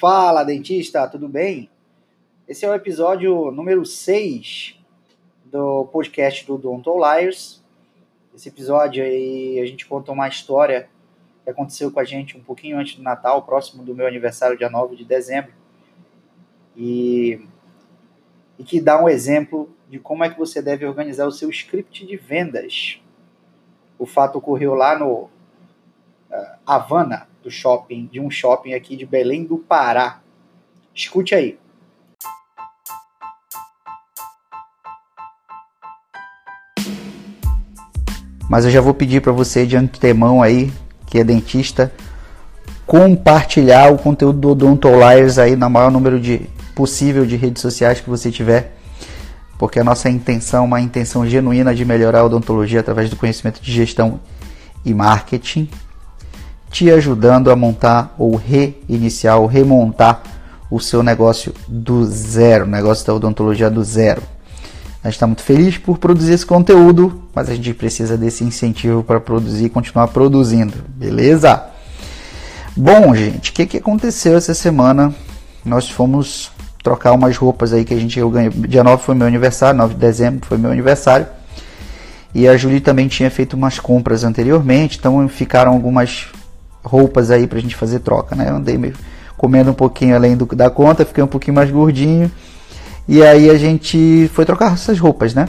Fala, dentista, tudo bem? Esse é o episódio número 6 do podcast do Donto Liars. Esse episódio aí a gente conta uma história que aconteceu com a gente um pouquinho antes do Natal, próximo do meu aniversário, dia 9 de dezembro. E, e que dá um exemplo de como é que você deve organizar o seu script de vendas. O fato ocorreu lá no uh, Havana, do shopping, de um shopping aqui de Belém do Pará. Escute aí. Mas eu já vou pedir para você de antemão aí, que é dentista, compartilhar o conteúdo do Odontoliers aí na maior número de possível de redes sociais que você tiver, porque a nossa intenção, uma intenção genuína de melhorar a odontologia através do conhecimento de gestão e marketing te ajudando a montar ou reiniciar ou remontar o seu negócio do zero, negócio da odontologia do zero. A gente está muito feliz por produzir esse conteúdo, mas a gente precisa desse incentivo para produzir e continuar produzindo, beleza? Bom, gente, o que, que aconteceu essa semana? Nós fomos trocar umas roupas aí que a gente eu ganhei. Dia 9 foi meu aniversário, 9 de dezembro foi meu aniversário. E a Julie também tinha feito umas compras anteriormente, então ficaram algumas roupas aí pra gente fazer troca, né? Eu andei meio comendo um pouquinho além do, da conta, fiquei um pouquinho mais gordinho. E aí a gente foi trocar essas roupas, né?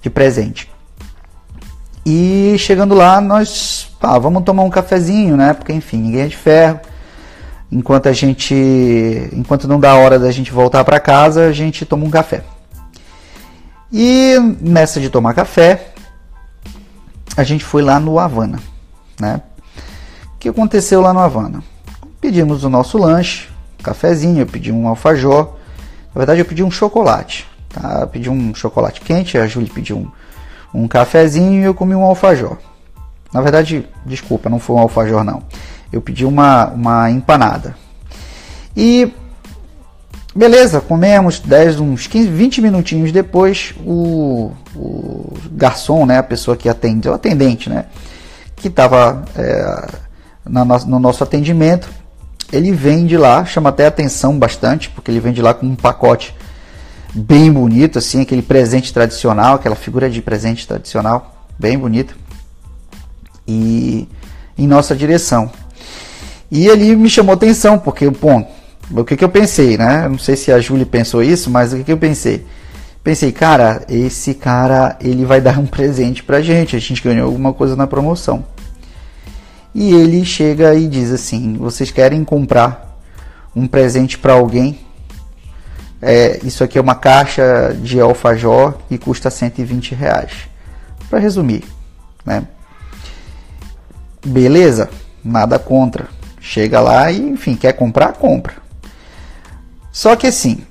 De presente. E chegando lá, nós, vamos tomar um cafezinho, né? Porque enfim, ninguém é de ferro. Enquanto a gente, enquanto não dá hora da gente voltar para casa, a gente toma um café. E nessa de tomar café, a gente foi lá no Havana, né? Que aconteceu lá no Havana? Pedimos o nosso lanche, cafezinho, eu pedi um alfajor. Na verdade, eu pedi um chocolate. Tá? Eu pedi um chocolate quente, a Júlia pediu um, um cafezinho e eu comi um alfajor. Na verdade, desculpa, não foi um alfajor não. Eu pedi uma, uma empanada. E beleza, comemos 10, uns 15, 20 minutinhos depois, o, o garçom, né, a pessoa que atende, o atendente, né, que estava é, no nosso atendimento. Ele vende lá, chama até atenção bastante, porque ele vende lá com um pacote bem bonito, assim, aquele presente tradicional, aquela figura de presente tradicional, bem bonita. E em nossa direção. E ele me chamou atenção, porque, bom, o que, que eu pensei, né? não sei se a Júlia pensou isso, mas o que, que eu pensei? Pensei, cara, esse cara, ele vai dar um presente pra gente, a gente ganhou alguma coisa na promoção. E ele chega e diz assim: Vocês querem comprar um presente para alguém? É, isso aqui é uma caixa de alfajor e custa 120 reais. Para resumir, né? Beleza, nada contra. Chega lá e, enfim, quer comprar, compra. Só que assim,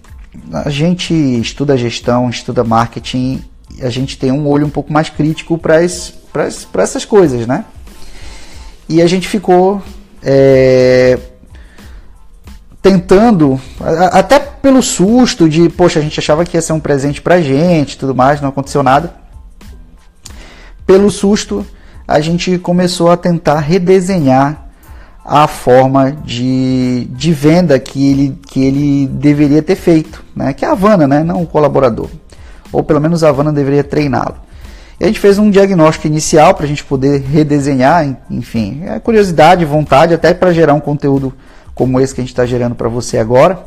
a gente estuda gestão, estuda marketing, a gente tem um olho um pouco mais crítico para essas coisas, né? E a gente ficou é, tentando, até pelo susto de, poxa, a gente achava que ia ser um presente pra gente tudo mais, não aconteceu nada. Pelo susto, a gente começou a tentar redesenhar a forma de, de venda que ele, que ele deveria ter feito, né? que é a Havana, né? não o colaborador. Ou pelo menos a Havana deveria treiná-lo. E a gente fez um diagnóstico inicial para a gente poder redesenhar, enfim, é curiosidade, vontade, até para gerar um conteúdo como esse que a gente está gerando para você agora.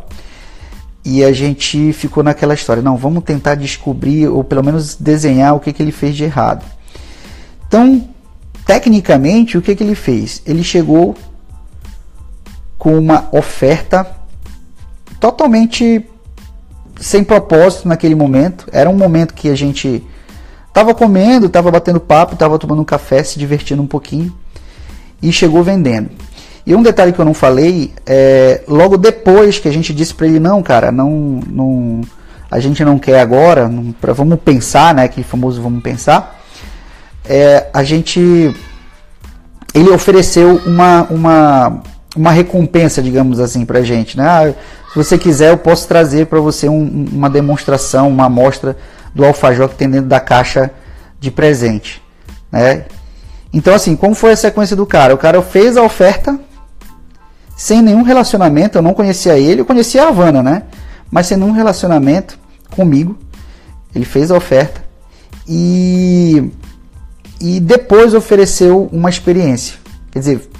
E a gente ficou naquela história, não, vamos tentar descobrir ou pelo menos desenhar o que, que ele fez de errado. Então, tecnicamente, o que, que ele fez? Ele chegou com uma oferta totalmente sem propósito naquele momento. Era um momento que a gente Tava comendo, tava batendo papo, tava tomando um café, se divertindo um pouquinho e chegou vendendo. E um detalhe que eu não falei, é, logo depois que a gente disse para ele não, cara, não, não, a gente não quer agora, não, pra, vamos pensar, né, aquele famoso vamos pensar. É, a gente, ele ofereceu uma, uma, uma recompensa, digamos assim, para gente, né? Ah, se você quiser, eu posso trazer para você um, uma demonstração, uma amostra do alfajor que tem dentro da caixa de presente, né? Então assim, como foi a sequência do cara? O cara fez a oferta, sem nenhum relacionamento, eu não conhecia ele, eu conhecia a Havana, né? Mas sem nenhum relacionamento comigo, ele fez a oferta e, e depois ofereceu uma experiência. Quer dizer,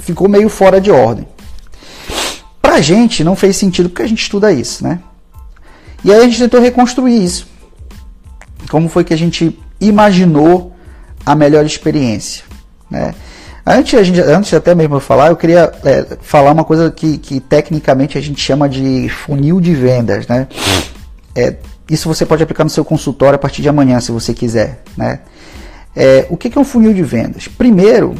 ficou meio fora de ordem. Pra gente não fez sentido porque a gente estuda isso, né? E aí a gente tentou reconstruir isso. Como foi que a gente imaginou a melhor experiência, né? Antes, a gente, antes até mesmo de falar, eu queria é, falar uma coisa que, que tecnicamente a gente chama de funil de vendas, né? É, isso você pode aplicar no seu consultório a partir de amanhã, se você quiser, né? É, o que é um funil de vendas? Primeiro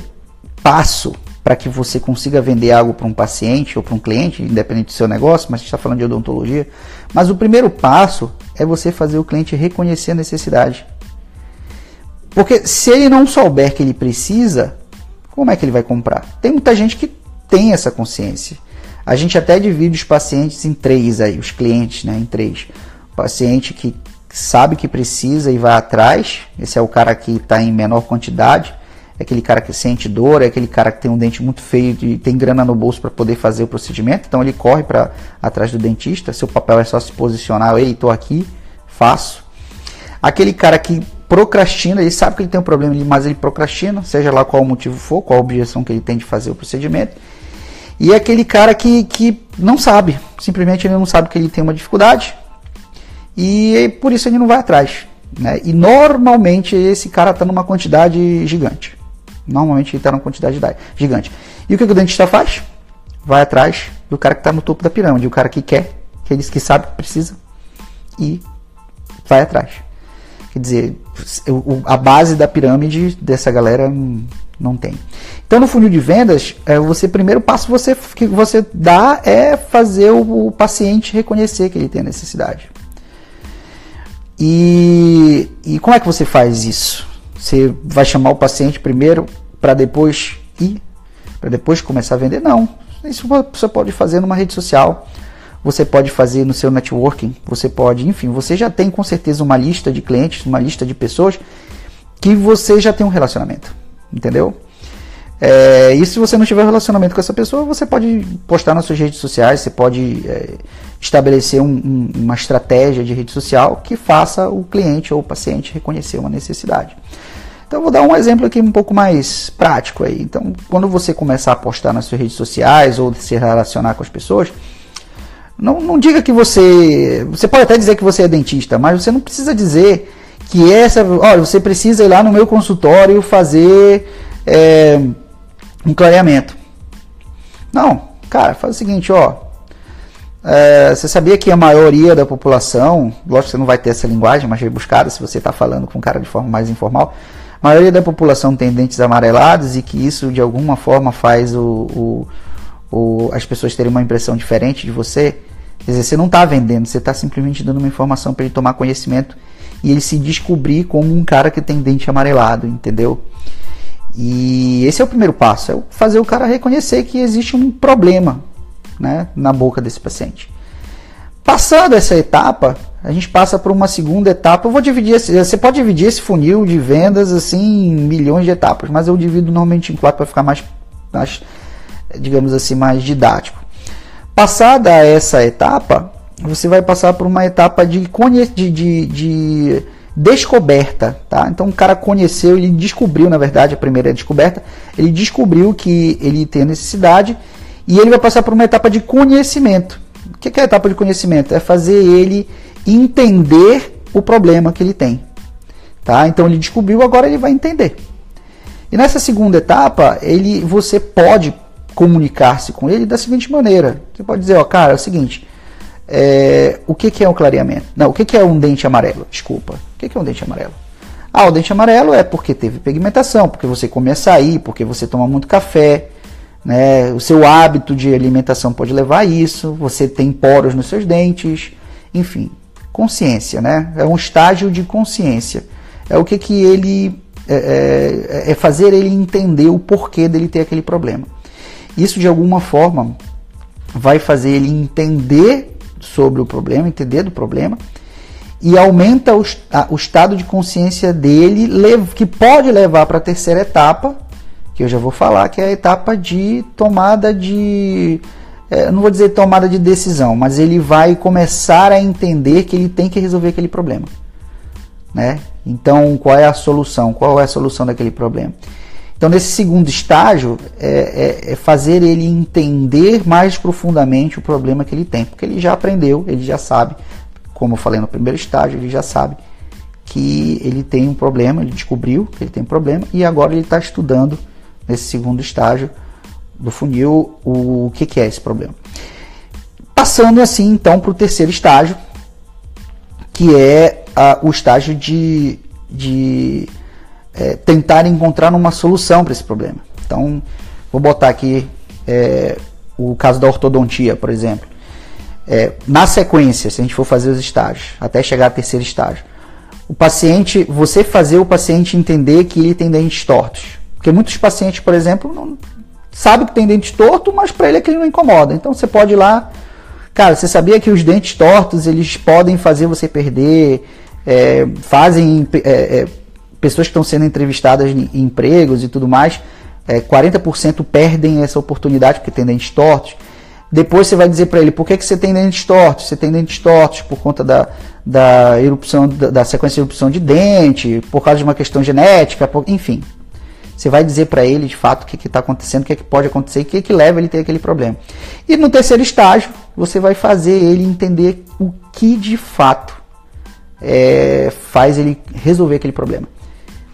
passo para que você consiga vender algo para um paciente ou para um cliente, independente do seu negócio, mas a gente está falando de odontologia. Mas o primeiro passo é você fazer o cliente reconhecer a necessidade. Porque se ele não souber que ele precisa, como é que ele vai comprar? Tem muita gente que tem essa consciência. A gente até divide os pacientes em três aí, os clientes, né, em três. O paciente que sabe que precisa e vai atrás, esse é o cara que está em menor quantidade é aquele cara que sente dor, é aquele cara que tem um dente muito feio e tem grana no bolso para poder fazer o procedimento, então ele corre para atrás do dentista. Seu papel é só se posicionar, ei, estou aqui, faço. Aquele cara que procrastina, ele sabe que ele tem um problema, mas ele procrastina, seja lá qual o motivo for, qual a objeção que ele tem de fazer o procedimento. E é aquele cara que, que não sabe, simplesmente ele não sabe que ele tem uma dificuldade e por isso ele não vai atrás. Né? E normalmente esse cara está numa quantidade gigante. Normalmente ele está numa quantidade gigante. E o que o dentista faz? Vai atrás do cara que está no topo da pirâmide, o cara que quer, que ele que sabe que precisa e vai atrás. Quer dizer, a base da pirâmide dessa galera não tem. Então no funil de vendas, é, você primeiro passo você, que você dá é fazer o, o paciente reconhecer que ele tem necessidade. E, e como é que você faz isso? Você vai chamar o paciente primeiro para depois ir? Para depois começar a vender? Não. Isso você pode fazer numa rede social. Você pode fazer no seu networking. Você pode, enfim, você já tem com certeza uma lista de clientes, uma lista de pessoas que você já tem um relacionamento. Entendeu? É, e se você não tiver relacionamento com essa pessoa, você pode postar nas suas redes sociais, você pode é, estabelecer um, um, uma estratégia de rede social que faça o cliente ou o paciente reconhecer uma necessidade. Então, vou dar um exemplo aqui um pouco mais prático aí. Então, quando você começar a postar nas suas redes sociais ou se relacionar com as pessoas, não, não diga que você. Você pode até dizer que você é dentista, mas você não precisa dizer que essa. Olha, você precisa ir lá no meu consultório fazer é, um clareamento. Não, cara, faz o seguinte, ó. É, você sabia que a maioria da população, lógico que você não vai ter essa linguagem mais rebuscada se você está falando com um cara de forma mais informal, a maioria da população tem dentes amarelados e que isso de alguma forma faz o, o, o as pessoas terem uma impressão diferente de você. Quer dizer, você não está vendendo, você está simplesmente dando uma informação para ele tomar conhecimento e ele se descobrir como um cara que tem dente amarelado, entendeu? E esse é o primeiro passo, é fazer o cara reconhecer que existe um problema né, na boca desse paciente. Passando essa etapa, a gente passa por uma segunda etapa. Eu vou dividir esse, você pode dividir esse funil de vendas assim em milhões de etapas, mas eu divido normalmente em quatro para ficar mais, mais, digamos assim, mais didático. Passada essa etapa, você vai passar por uma etapa de, de, de, de descoberta, tá? Então o cara conheceu, ele descobriu, na verdade, a primeira descoberta, ele descobriu que ele tem necessidade e ele vai passar por uma etapa de conhecimento. O que é a etapa de conhecimento? É fazer ele entender o problema que ele tem. Tá? Então ele descobriu, agora ele vai entender. E nessa segunda etapa, ele, você pode comunicar-se com ele da seguinte maneira. Você pode dizer, ó, cara, é o seguinte, é, o que, que é um clareamento? Não, o que, que é um dente amarelo? Desculpa. O que, que é um dente amarelo? Ah, o dente amarelo é porque teve pigmentação, porque você come açaí, porque você toma muito café, né? O seu hábito de alimentação pode levar a isso. Você tem poros nos seus dentes, enfim, consciência, né? É um estágio de consciência. É o que que ele é, é, é fazer ele entender o porquê dele ter aquele problema. Isso de alguma forma vai fazer ele entender sobre o problema, entender do problema e aumenta o, a, o estado de consciência dele, que pode levar para a terceira etapa, que eu já vou falar, que é a etapa de tomada de. É, não vou dizer tomada de decisão, mas ele vai começar a entender que ele tem que resolver aquele problema. Né? Então, qual é a solução? Qual é a solução daquele problema? Então, nesse segundo estágio, é, é, é, fazer ele entender mais profundamente o problema que ele tem, porque ele já aprendeu, ele já sabe, como eu falei no primeiro estágio, ele já sabe que ele tem um problema, ele descobriu que ele tem um problema e agora ele está estudando nesse segundo estágio do funil o que, que é esse problema. Passando assim então para o terceiro estágio, que é a, o estágio de, de é, tentar encontrar uma solução para esse problema. Então, vou botar aqui é, o caso da ortodontia, por exemplo. É, na sequência, se a gente for fazer os estágios, até chegar ao terceiro estágio, o paciente, você fazer o paciente entender que ele tem dentes tortos. Porque muitos pacientes, por exemplo, não sabe que tem dente torto, mas para ele aquilo não incomoda. Então você pode ir lá, cara, você sabia que os dentes tortos eles podem fazer você perder, é, fazem é, é, pessoas que estão sendo entrevistadas em, em empregos e tudo mais, 40% é, perdem essa oportunidade porque tem dentes tortos. Depois você vai dizer para ele, por que, que você tem dentes tortos? Você tem dentes tortos por conta da, da erupção, da, da sequência de erupção de dente, por causa de uma questão genética, por, enfim. Você vai dizer para ele de fato o que está acontecendo, o que, que pode acontecer o que, que leva ele a ter aquele problema. E no terceiro estágio, você vai fazer ele entender o que de fato é, faz ele resolver aquele problema.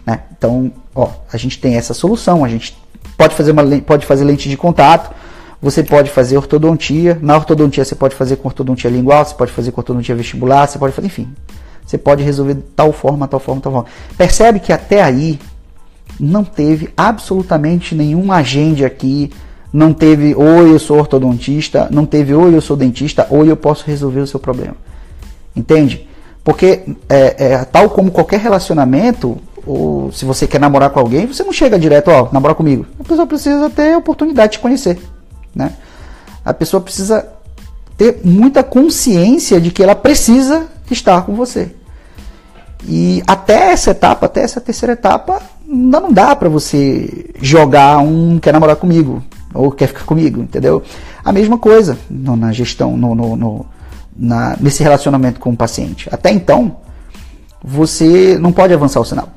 Né? Então, ó, a gente tem essa solução, a gente pode fazer, uma, pode fazer lente de contato, você pode fazer ortodontia. Na ortodontia você pode fazer com ortodontia lingual, você pode fazer com ortodontia vestibular, você pode fazer, enfim. Você pode resolver de tal forma, tal forma, tal forma. Percebe que até aí não teve absolutamente nenhum agente aqui. Não teve, ou eu sou ortodontista, não teve, ou eu sou dentista, ou eu posso resolver o seu problema. Entende? Porque, é, é, tal como qualquer relacionamento, ou se você quer namorar com alguém, você não chega direto, ó, namorar comigo. A pessoa precisa ter oportunidade de te conhecer. Né? A pessoa precisa ter muita consciência de que ela precisa estar com você. E até essa etapa, até essa terceira etapa, ainda não dá para você jogar um quer namorar comigo ou quer ficar comigo, entendeu? A mesma coisa no, na gestão, no, no, no na, nesse relacionamento com o paciente. Até então, você não pode avançar o sinal.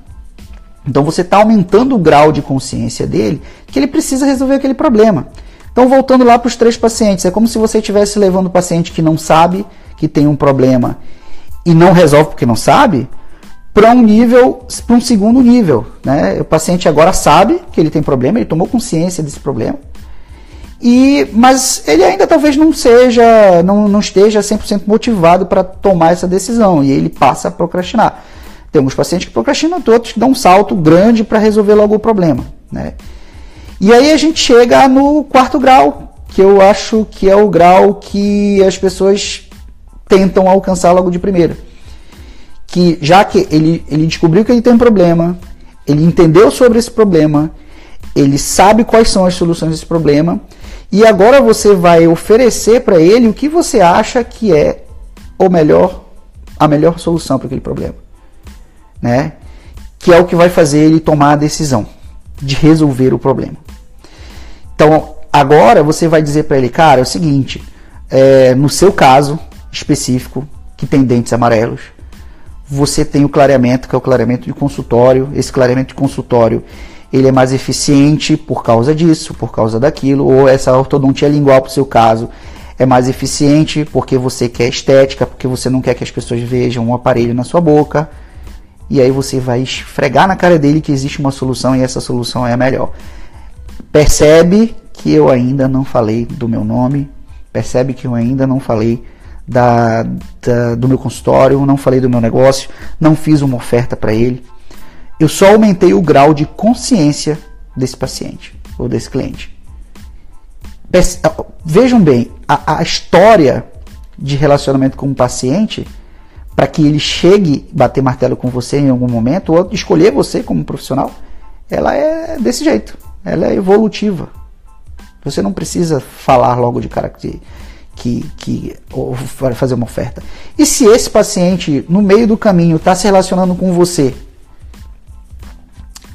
Então você está aumentando o grau de consciência dele que ele precisa resolver aquele problema. Então, voltando lá para os três pacientes, é como se você estivesse levando o paciente que não sabe que tem um problema e não resolve porque não sabe, para um nível, para um segundo nível. Né? O paciente agora sabe que ele tem problema, ele tomou consciência desse problema, e, mas ele ainda talvez não seja, não, não esteja 100% motivado para tomar essa decisão e ele passa a procrastinar. Temos pacientes que procrastinam, outros que dão um salto grande para resolver logo o problema. Né? E aí a gente chega no quarto grau, que eu acho que é o grau que as pessoas tentam alcançar logo de primeira. Que já que ele, ele descobriu que ele tem um problema, ele entendeu sobre esse problema, ele sabe quais são as soluções desse problema, e agora você vai oferecer para ele o que você acha que é o melhor, a melhor solução para aquele problema, né? Que é o que vai fazer ele tomar a decisão de resolver o problema. Então, agora você vai dizer para ele, cara, é o seguinte, é, no seu caso específico, que tem dentes amarelos, você tem o clareamento, que é o clareamento de consultório. Esse clareamento de consultório, ele é mais eficiente por causa disso, por causa daquilo, ou essa ortodontia lingual para o seu caso é mais eficiente porque você quer estética, porque você não quer que as pessoas vejam um aparelho na sua boca. E aí você vai esfregar na cara dele que existe uma solução e essa solução é a melhor. Percebe que eu ainda não falei do meu nome, percebe que eu ainda não falei da, da, do meu consultório, não falei do meu negócio, não fiz uma oferta para ele. Eu só aumentei o grau de consciência desse paciente ou desse cliente. Vejam bem, a, a história de relacionamento com o paciente, para que ele chegue bater martelo com você em algum momento, ou escolher você como profissional, ela é desse jeito ela é evolutiva. Você não precisa falar logo de cara que, que, que ou fazer uma oferta. E se esse paciente, no meio do caminho, está se relacionando com você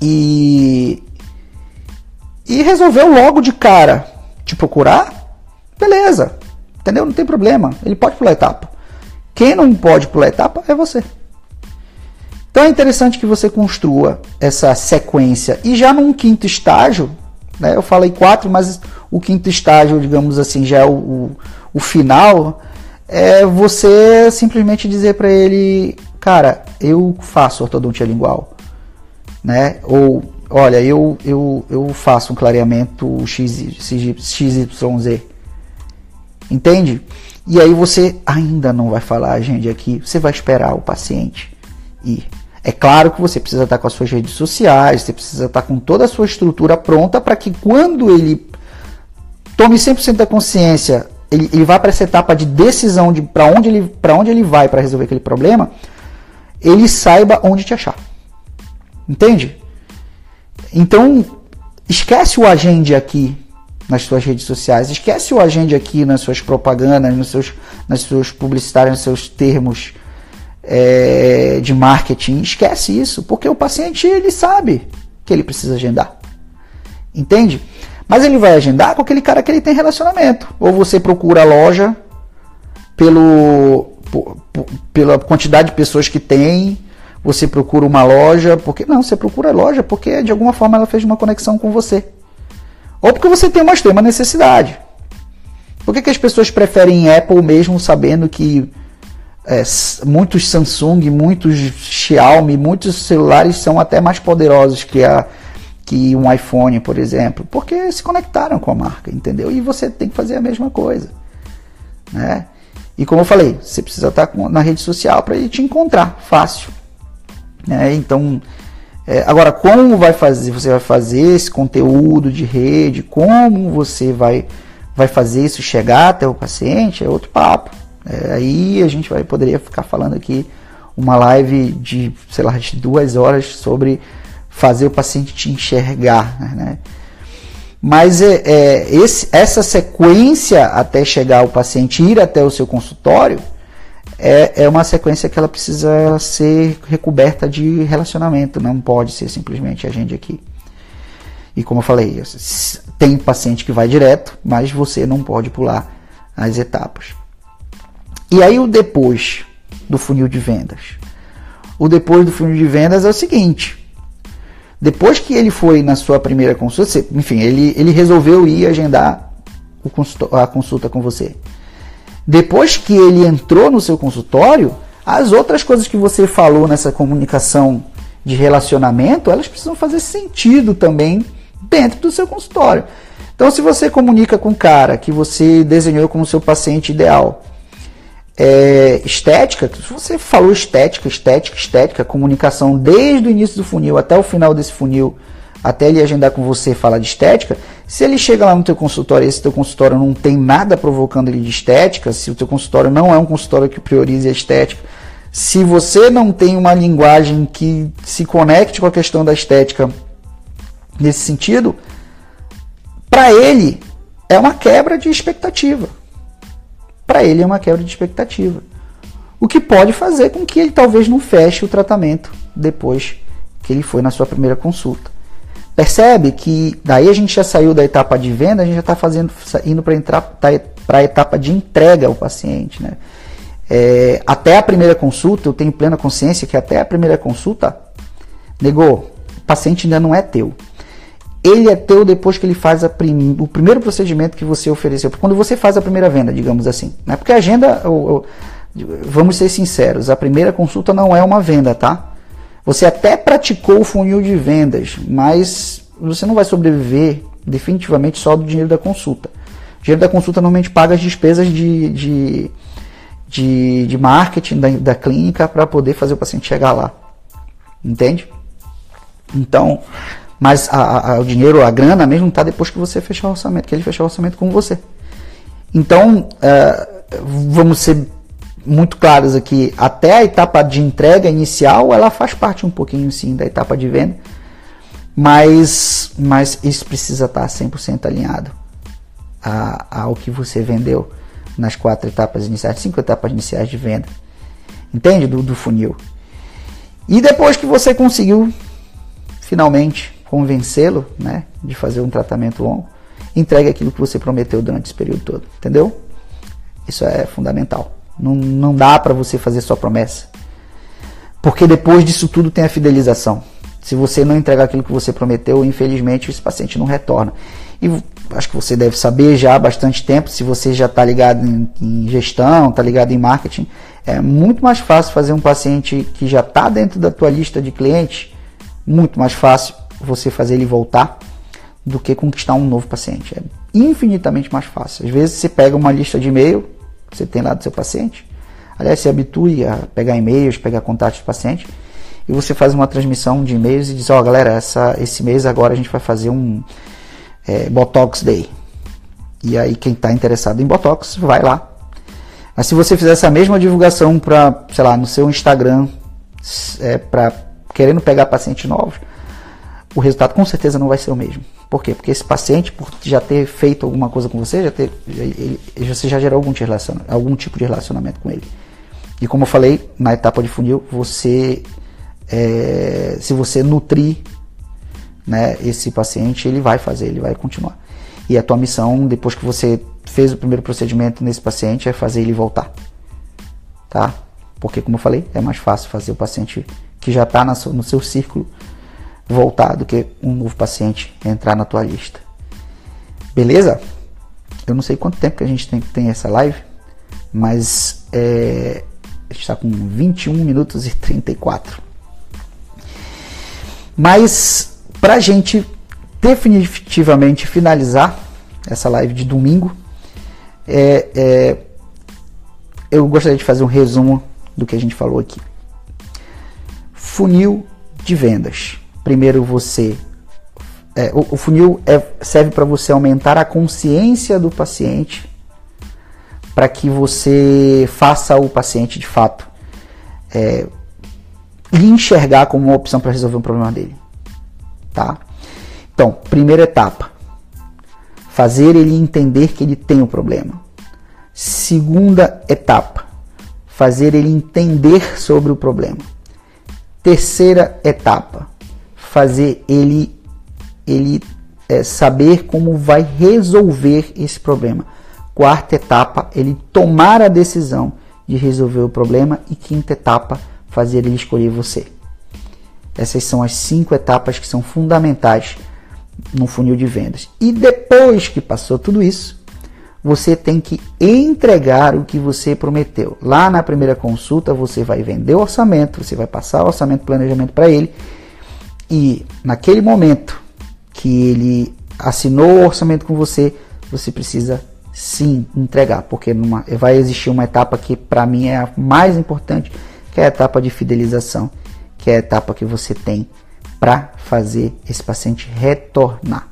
e, e resolveu logo de cara te procurar, beleza, entendeu? Não tem problema, ele pode pular etapa. Quem não pode pular etapa é você. Então é interessante que você construa essa sequência e já num quinto estágio, né, eu falei quatro, mas o quinto estágio, digamos assim, já é o, o, o final, é você simplesmente dizer para ele, cara, eu faço ortodontia lingual, né? Ou, olha, eu, eu, eu faço um clareamento XYZ, entende? E aí você ainda não vai falar, gente, aqui, você vai esperar o paciente ir. É claro que você precisa estar com as suas redes sociais, você precisa estar com toda a sua estrutura pronta para que quando ele tome 100% da consciência, ele, ele para essa etapa de decisão de para onde ele onde ele vai para resolver aquele problema, ele saiba onde te achar. Entende? Então, esquece o agende aqui nas suas redes sociais, esquece o agende aqui nas suas propagandas, nos seus, nas suas publicitários, nos seus termos é, de marketing. Esquece isso, porque o paciente ele sabe que ele precisa agendar. Entende? Mas ele vai agendar com aquele cara que ele tem relacionamento. Ou você procura a loja pelo, pela quantidade de pessoas que tem, você procura uma loja, porque não, você procura a loja porque de alguma forma ela fez uma conexão com você. Ou porque você tem uma extrema necessidade. Por que, que as pessoas preferem Apple mesmo sabendo que é, muitos Samsung, muitos Xiaomi, muitos celulares são até mais poderosos que a que um iPhone, por exemplo, porque se conectaram com a marca, entendeu? E você tem que fazer a mesma coisa, né? E como eu falei, você precisa estar na rede social para ele te encontrar fácil, né? Então, é, agora como vai fazer? Você vai fazer esse conteúdo de rede? Como você vai vai fazer isso chegar até o paciente? É outro papo. É, aí a gente vai poderia ficar falando aqui uma live de sei lá de duas horas sobre fazer o paciente te enxergar, né? Mas é, é, esse, essa sequência até chegar o paciente ir até o seu consultório é, é uma sequência que ela precisa ser recoberta de relacionamento, não pode ser simplesmente a gente aqui. E como eu falei, tem paciente que vai direto, mas você não pode pular as etapas. E aí o depois do funil de vendas. O depois do funil de vendas é o seguinte: depois que ele foi na sua primeira consulta, enfim, ele, ele resolveu ir agendar a consulta com você. Depois que ele entrou no seu consultório, as outras coisas que você falou nessa comunicação de relacionamento, elas precisam fazer sentido também dentro do seu consultório. Então, se você comunica com o cara que você desenhou como seu paciente ideal, é, estética, se você falou estética, estética, estética, comunicação desde o início do funil até o final desse funil, até ele agendar com você e falar de estética, se ele chega lá no teu consultório e esse teu consultório não tem nada provocando ele de estética, se o teu consultório não é um consultório que priorize a estética, se você não tem uma linguagem que se conecte com a questão da estética nesse sentido, para ele é uma quebra de expectativa para ele é uma quebra de expectativa. O que pode fazer com que ele talvez não feche o tratamento depois que ele foi na sua primeira consulta. Percebe que daí a gente já saiu da etapa de venda, a gente já está fazendo indo para para a etapa de entrega ao paciente, né? É, até a primeira consulta, eu tenho plena consciência que até a primeira consulta, negou, o paciente ainda não é teu ele é teu depois que ele faz prim... o primeiro procedimento que você ofereceu. Quando você faz a primeira venda, digamos assim. Né? Porque a agenda, vamos ser sinceros, a primeira consulta não é uma venda, tá? Você até praticou o funil de vendas, mas você não vai sobreviver definitivamente só do dinheiro da consulta. O dinheiro da consulta normalmente paga as despesas de, de, de, de marketing da, da clínica para poder fazer o paciente chegar lá. Entende? Então, mas a, a, o dinheiro, a grana mesmo está depois que você fechar o orçamento, que ele fechar o orçamento com você. Então, é, vamos ser muito claros aqui, até a etapa de entrega inicial, ela faz parte um pouquinho sim da etapa de venda, mas, mas isso precisa estar 100% alinhado a, ao que você vendeu nas quatro etapas iniciais, cinco etapas iniciais de venda. Entende? Do, do funil. E depois que você conseguiu, finalmente, convencê-lo né, de fazer um tratamento longo, entregue aquilo que você prometeu durante esse período todo. Entendeu? Isso é fundamental. Não, não dá para você fazer sua promessa. Porque depois disso tudo tem a fidelização. Se você não entregar aquilo que você prometeu, infelizmente esse paciente não retorna. E acho que você deve saber já há bastante tempo, se você já está ligado em, em gestão, está ligado em marketing, é muito mais fácil fazer um paciente que já está dentro da tua lista de clientes, muito mais fácil você fazer ele voltar do que conquistar um novo paciente. É infinitamente mais fácil. Às vezes você pega uma lista de e-mail você tem lá do seu paciente, aliás, se habitue a pegar e-mails, pegar contatos do paciente, e você faz uma transmissão de e-mails e diz, ó oh, galera, essa, esse mês agora a gente vai fazer um é, Botox Day. E aí quem está interessado em Botox vai lá. Mas se você fizer essa mesma divulgação para, sei lá, no seu Instagram, é, para querendo pegar pacientes novos, o resultado com certeza não vai ser o mesmo. Por quê? Porque esse paciente, por já ter feito alguma coisa com você, já ter, ele, você já gerou algum, algum tipo de relacionamento com ele. E como eu falei, na etapa de funil, você, é, se você nutrir né, esse paciente, ele vai fazer, ele vai continuar. E a tua missão, depois que você fez o primeiro procedimento nesse paciente, é fazer ele voltar. Tá? Porque, como eu falei, é mais fácil fazer o paciente que já está no seu círculo voltar do que um novo paciente entrar na tua lista. Beleza? Eu não sei quanto tempo que a gente tem, tem essa live, mas é, a gente está com 21 minutos e 34. Mas para a gente definitivamente finalizar essa live de domingo, é, é, eu gostaria de fazer um resumo do que a gente falou aqui. Funil de vendas. Primeiro você. É, o, o, funil é, serve para você aumentar a consciência do paciente para que você faça o paciente de fato é, lhe enxergar como uma opção para resolver um problema dele tá? Então, primeira etapa, fazer ele entender que ele tem o um problema. Segunda etapa, fazer ele entender sobre o problema. Terceira etapa, fazer ele ele é, saber como vai resolver esse problema. Quarta etapa, ele tomar a decisão de resolver o problema e quinta etapa, fazer ele escolher você. Essas são as cinco etapas que são fundamentais no funil de vendas. E depois que passou tudo isso, você tem que entregar o que você prometeu. Lá na primeira consulta, você vai vender o orçamento, você vai passar o orçamento planejamento para ele. E naquele momento que ele assinou o orçamento com você, você precisa sim entregar, porque numa, vai existir uma etapa que para mim é a mais importante, que é a etapa de fidelização que é a etapa que você tem para fazer esse paciente retornar.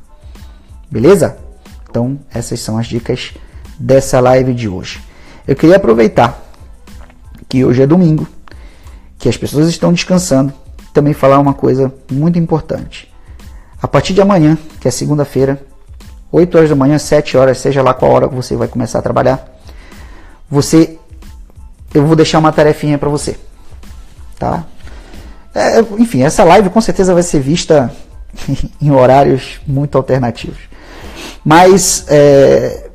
Beleza? Então, essas são as dicas dessa live de hoje. Eu queria aproveitar que hoje é domingo, que as pessoas estão descansando, também falar uma coisa muito importante. A partir de amanhã, que é segunda-feira, 8 horas da manhã, 7 horas, seja lá qual hora você vai começar a trabalhar, você eu vou deixar uma tarefinha para você, tá? É, enfim, essa live com certeza vai ser vista em horários muito alternativos. Mas é,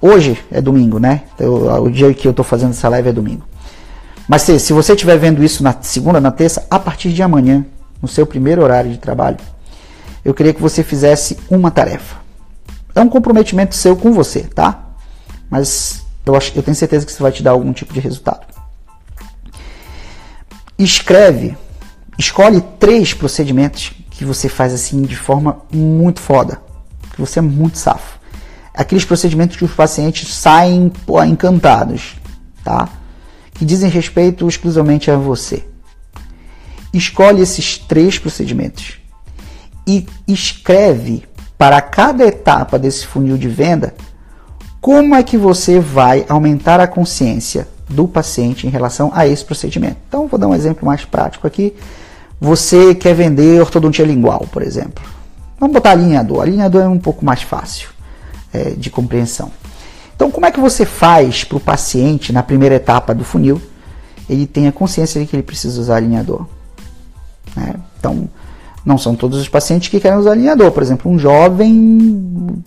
hoje é domingo, né? Eu, o dia que eu estou fazendo essa live é domingo. Mas se, se você estiver vendo isso na segunda, na terça, a partir de amanhã, no seu primeiro horário de trabalho, eu queria que você fizesse uma tarefa. É um comprometimento seu com você, tá? Mas eu, acho, eu tenho certeza que isso vai te dar algum tipo de resultado escreve, escolhe três procedimentos que você faz assim de forma muito foda, que você é muito safo. Aqueles procedimentos que os pacientes saem pô, encantados, tá? Que dizem respeito exclusivamente a você. Escolhe esses três procedimentos e escreve para cada etapa desse funil de venda como é que você vai aumentar a consciência do paciente em relação a esse procedimento. Então, vou dar um exemplo mais prático aqui. Você quer vender ortodontia lingual, por exemplo. Vamos botar alinhador. Alinhador é um pouco mais fácil é, de compreensão. Então, como é que você faz para o paciente, na primeira etapa do funil, ele tenha consciência de que ele precisa usar alinhador? Né? Então, Não são todos os pacientes que querem usar alinhador. Por exemplo, um jovem,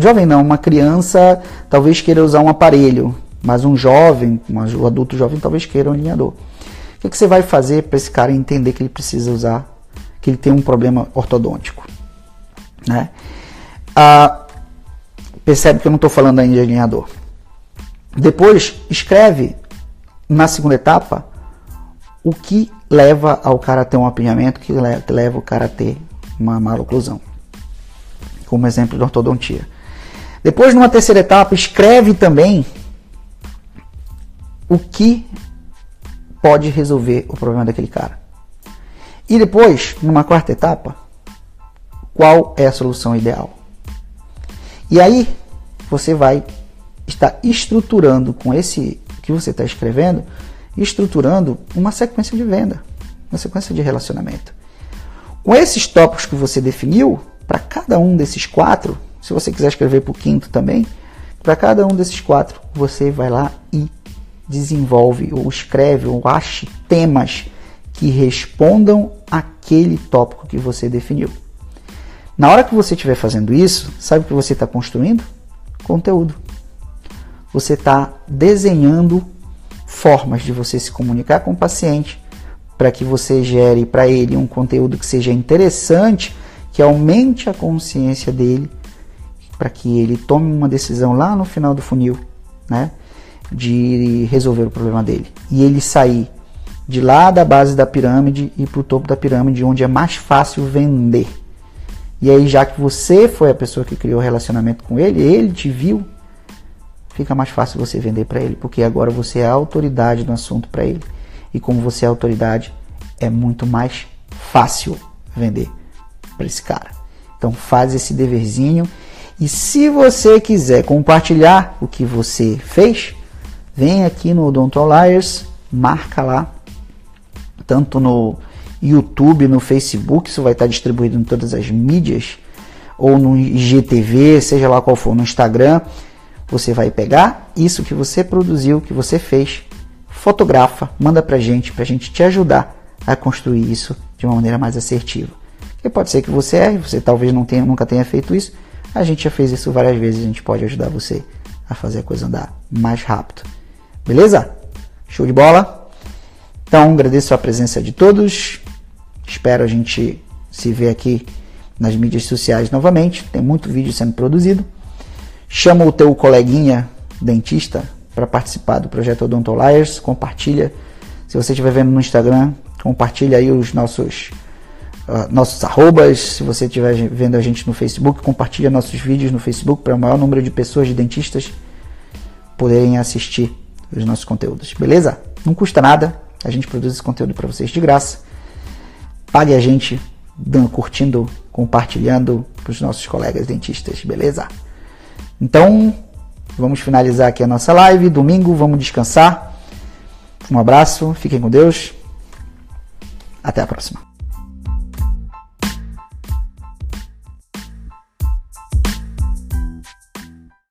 jovem não, uma criança talvez queira usar um aparelho, mas um jovem, um adulto jovem talvez queira um alinhador. O que, que você vai fazer para esse cara entender que ele precisa usar, que ele tem um problema ortodôntico? Né? Ah, percebe que eu não estou falando ainda de alinhador. Depois, escreve na segunda etapa o que leva ao cara a ter um apinhamento, que leva o cara a ter uma maloclusão. Como exemplo de ortodontia. Depois, numa terceira etapa, escreve também o que pode resolver o problema daquele cara. E depois, numa quarta etapa, qual é a solução ideal. E aí, você vai estar estruturando com esse que você está escrevendo estruturando uma sequência de venda, uma sequência de relacionamento. Com esses tópicos que você definiu, para cada um desses quatro, se você quiser escrever para o quinto também, para cada um desses quatro, você vai lá e desenvolve ou escreve ou ache temas que respondam aquele tópico que você definiu. Na hora que você estiver fazendo isso, sabe o que você está construindo? Conteúdo. Você está desenhando formas de você se comunicar com o paciente para que você gere para ele um conteúdo que seja interessante, que aumente a consciência dele, para que ele tome uma decisão lá no final do funil, né, de resolver o problema dele. E ele sair de lá da base da pirâmide e para o topo da pirâmide, onde é mais fácil vender. E aí, já que você foi a pessoa que criou o relacionamento com ele, ele te viu, fica mais fácil você vender para ele, porque agora você é a autoridade no assunto para ele. E como você é a autoridade, é muito mais fácil vender para esse cara. Então faz esse deverzinho e se você quiser compartilhar o que você fez, vem aqui no Odontoliers, marca lá, tanto no YouTube, no Facebook, isso vai estar distribuído em todas as mídias, ou no IGTV, seja lá qual for, no Instagram. Você vai pegar isso que você produziu, que você fez, fotografa, manda pra gente, pra gente te ajudar a construir isso de uma maneira mais assertiva. E pode ser que você erre, você talvez não tenha, nunca tenha feito isso. A gente já fez isso várias vezes, a gente pode ajudar você a fazer a coisa andar mais rápido. Beleza? Show de bola? Então, agradeço a presença de todos. Espero a gente se ver aqui nas mídias sociais novamente. Tem muito vídeo sendo produzido. Chama o teu coleguinha dentista para participar do projeto Odontoliers, compartilha. Se você estiver vendo no Instagram, compartilha aí os nossos uh, nossos arrobas. Se você estiver vendo a gente no Facebook, compartilha nossos vídeos no Facebook para o maior número de pessoas de dentistas poderem assistir os nossos conteúdos. Beleza? Não custa nada. A gente produz esse conteúdo para vocês de graça. Pague a gente curtindo, compartilhando para os nossos colegas dentistas, beleza? Então, vamos finalizar aqui a nossa live. Domingo, vamos descansar. Um abraço, fiquem com Deus. Até a próxima.